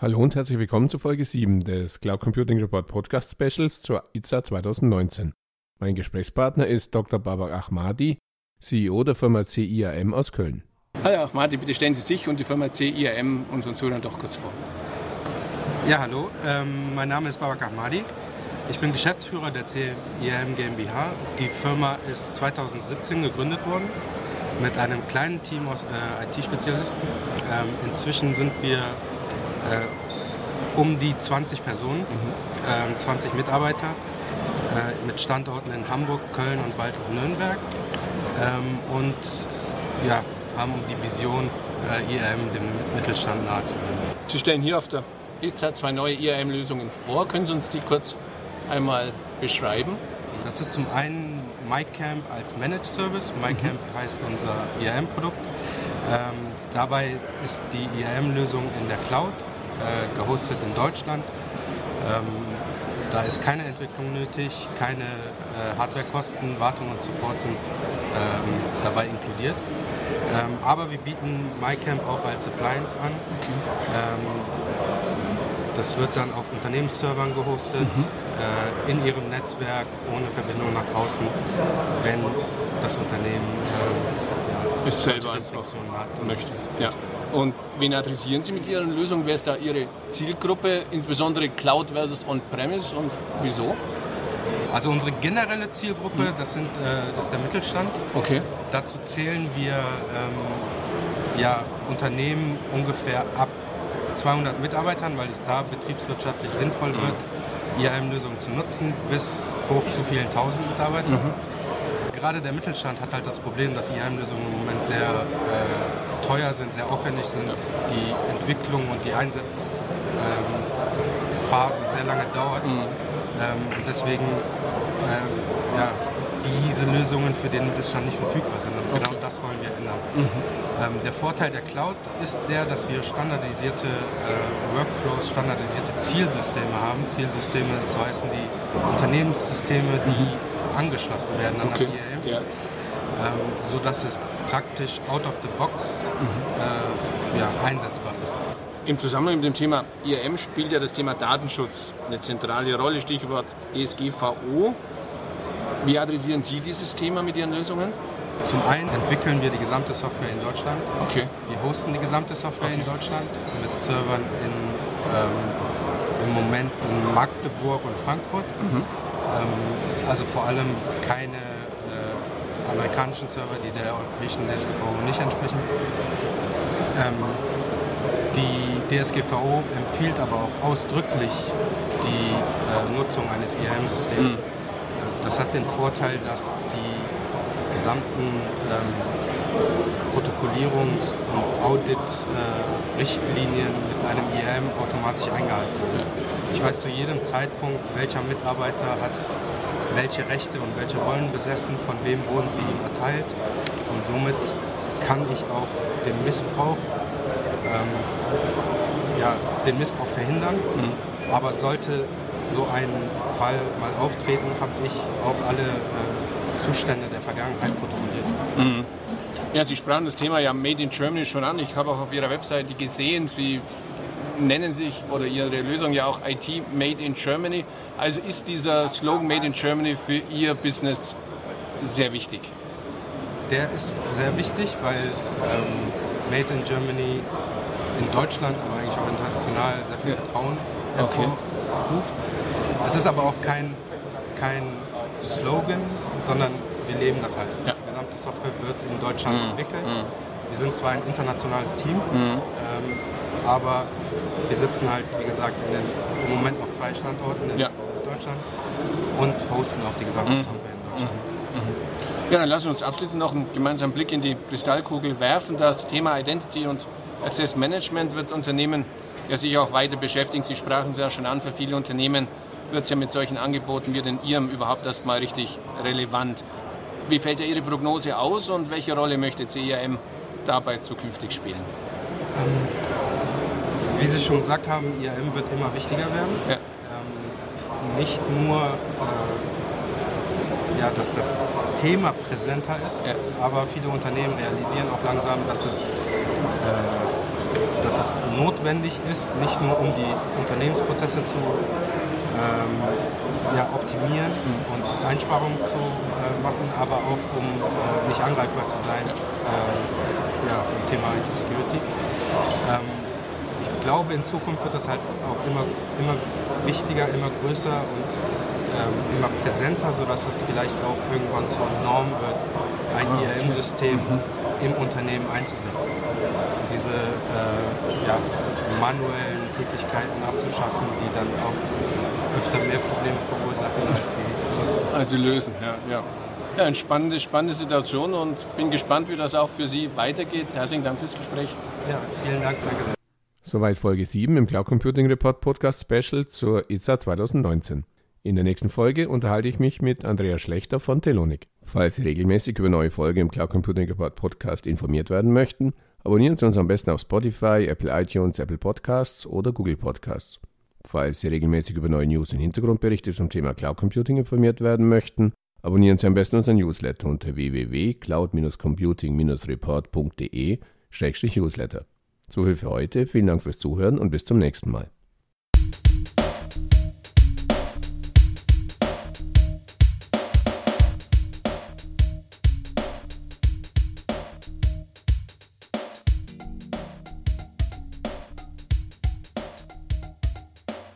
Hallo und herzlich willkommen zu Folge 7 des Cloud Computing Report Podcast Specials zur ITSA 2019. Mein Gesprächspartner ist Dr. Babak Ahmadi, CEO der Firma CIAM aus Köln. Hallo Ahmadi, bitte stellen Sie sich und die Firma CIAM unseren Zuhörern doch kurz vor. Ja, hallo, ähm, mein Name ist Babak Ahmadi. Ich bin Geschäftsführer der CIAM GmbH. Die Firma ist 2017 gegründet worden mit einem kleinen Team aus äh, IT-Spezialisten. Ähm, inzwischen sind wir um die 20 Personen, mhm. äh, 20 Mitarbeiter äh, mit Standorten in Hamburg, Köln und bald auch Nürnberg. Ähm, und ja, haben die Vision, äh, IRM dem Mittelstand nahezubringen. Sie stellen hier auf der IZA zwei neue IRM-Lösungen vor. Können Sie uns die kurz einmal beschreiben? Das ist zum einen MyCamp als Managed Service. MyCamp mhm. heißt unser IRM-Produkt. Ähm, dabei ist die IRM-Lösung in der Cloud äh, gehostet in Deutschland. Ähm, da ist keine Entwicklung nötig, keine äh, Hardwarekosten, Wartung und Support sind ähm, dabei inkludiert. Ähm, aber wir bieten MyCamp auch als Appliance an. Okay. Ähm, das wird dann auf Unternehmensservern gehostet, mhm. äh, in ihrem Netzwerk, ohne Verbindung nach draußen, wenn das Unternehmen äh, ja, selber Restriktionen hat. Und möchte. Ja. Und wen adressieren Sie mit Ihren Lösungen? Wer ist da Ihre Zielgruppe, insbesondere Cloud versus On-Premise und wieso? Also unsere generelle Zielgruppe, hm. das sind, äh, ist der Mittelstand. Okay. Dazu zählen wir ähm, ja, Unternehmen ungefähr ab 200 Mitarbeitern, weil es da betriebswirtschaftlich sinnvoll hm. wird, IAM-Lösungen zu nutzen, bis hoch zu vielen tausend Mitarbeitern. Mhm gerade der Mittelstand hat halt das Problem, dass IAM-Lösungen im Moment sehr teuer sind, sehr aufwendig sind, die Entwicklung und die Einsatzphase sehr lange dauert. Mhm. Ähm, und deswegen äh, ja, diese Lösungen für den Mittelstand nicht verfügbar sind. Und genau okay. das wollen wir ändern. Mhm. Ähm, der Vorteil der Cloud ist der, dass wir standardisierte äh, Workflows, standardisierte Zielsysteme haben. Zielsysteme, so heißen die Unternehmenssysteme, die mhm angeschlossen werden an okay. das IAM, ja. Ähm, sodass es praktisch out of the box mhm. äh, ja, einsetzbar ist. Im Zusammenhang mit dem Thema IAM spielt ja das Thema Datenschutz eine zentrale Rolle, Stichwort DSGVO. Wie adressieren Sie dieses Thema mit Ihren Lösungen? Zum einen entwickeln wir die gesamte Software in Deutschland. Okay. Wir hosten die gesamte Software okay. in Deutschland mit Servern in, ähm, im Moment in Magdeburg und Frankfurt. Mhm. Ähm, also vor allem keine amerikanischen Server, die der europäischen DSGVO nicht entsprechen. Ähm, die DSGVO empfiehlt aber auch ausdrücklich die äh, Nutzung eines IAM-Systems. Mhm. Das hat den Vorteil, dass die gesamten ähm, Protokollierungs- und Audit-Richtlinien äh, mit einem IAM automatisch eingehalten werden. Ich weiß zu jedem Zeitpunkt, welcher Mitarbeiter hat welche Rechte und welche Rollen besessen, von wem wurden sie ihm erteilt. Und somit kann ich auch den Missbrauch, ähm, ja, den Missbrauch verhindern. Mhm. Aber sollte so ein Fall mal auftreten, habe ich auch alle äh, Zustände der Vergangenheit protokolliert. Mhm. Ja, Sie sprachen das Thema ja Made in Germany schon an. Ich habe auch auf Ihrer Webseite gesehen, Sie nennen sich oder Ihre Lösung ja auch IT Made in Germany. Also ist dieser Slogan Made in Germany für Ihr Business sehr wichtig? Der ist sehr wichtig, weil ähm, Made in Germany in Deutschland, aber eigentlich auch international sehr viel Vertrauen hervorruft. Okay. Es ist aber auch kein, kein Slogan, sondern wir leben das halt. Ja. Die gesamte Software wird in Deutschland mhm. entwickelt. Mhm. Wir sind zwar ein internationales Team, mhm. ähm, aber wir sitzen halt, wie gesagt, den, im Moment noch zwei Standorten in ja. Deutschland und hosten auch die gesamte mhm. Software in Deutschland. Mhm. mhm. Ja, dann lassen wir uns abschließend noch einen gemeinsamen Blick in die Kristallkugel werfen. Das Thema Identity und Access Management wird Unternehmen ja sich auch weiter beschäftigen. Sie sprachen es ja schon an, für viele Unternehmen wird es ja mit solchen Angeboten wie den Ihrem überhaupt erstmal richtig relevant. Wie fällt ja Ihre Prognose aus und welche Rolle möchte CIM dabei zukünftig spielen? Ähm, wie Sie schon gesagt haben, IAM wird immer wichtiger werden. Ja. Ähm, nicht nur, äh, ja, dass das Thema präsenter ist, ja. aber viele Unternehmen realisieren auch langsam, dass es, äh, dass es notwendig ist, nicht nur um die Unternehmensprozesse zu ähm, ja, optimieren und Einsparungen zu äh, machen, aber auch um äh, nicht angreifbar zu sein äh, ja, im Thema IT-Security. Ähm, glaube, in Zukunft wird das halt auch immer, immer wichtiger, immer größer und ähm, immer präsenter, sodass es vielleicht auch irgendwann zur Norm wird, ein IRM-System mhm. im Unternehmen einzusetzen. Diese äh, ja, manuellen Tätigkeiten abzuschaffen, die dann auch öfter mehr Probleme verursachen, als sie nutzen. Also lösen, ja. ja. Ja, eine spannende, spannende Situation und bin gespannt, wie das auch für Sie weitergeht. Herzlichen Dank fürs Gespräch. Ja, vielen Dank für die Gesellschaft. Soweit Folge 7 im Cloud Computing Report Podcast Special zur ITSA 2019. In der nächsten Folge unterhalte ich mich mit Andrea Schlechter von Telonik. Falls Sie regelmäßig über neue Folgen im Cloud Computing Report Podcast informiert werden möchten, abonnieren Sie uns am besten auf Spotify, Apple iTunes, Apple Podcasts oder Google Podcasts. Falls Sie regelmäßig über neue News und Hintergrundberichte zum Thema Cloud Computing informiert werden möchten, abonnieren Sie am besten unseren Newsletter unter www.cloud-computing-report.de-newsletter. So viel für heute, vielen Dank fürs Zuhören und bis zum nächsten Mal.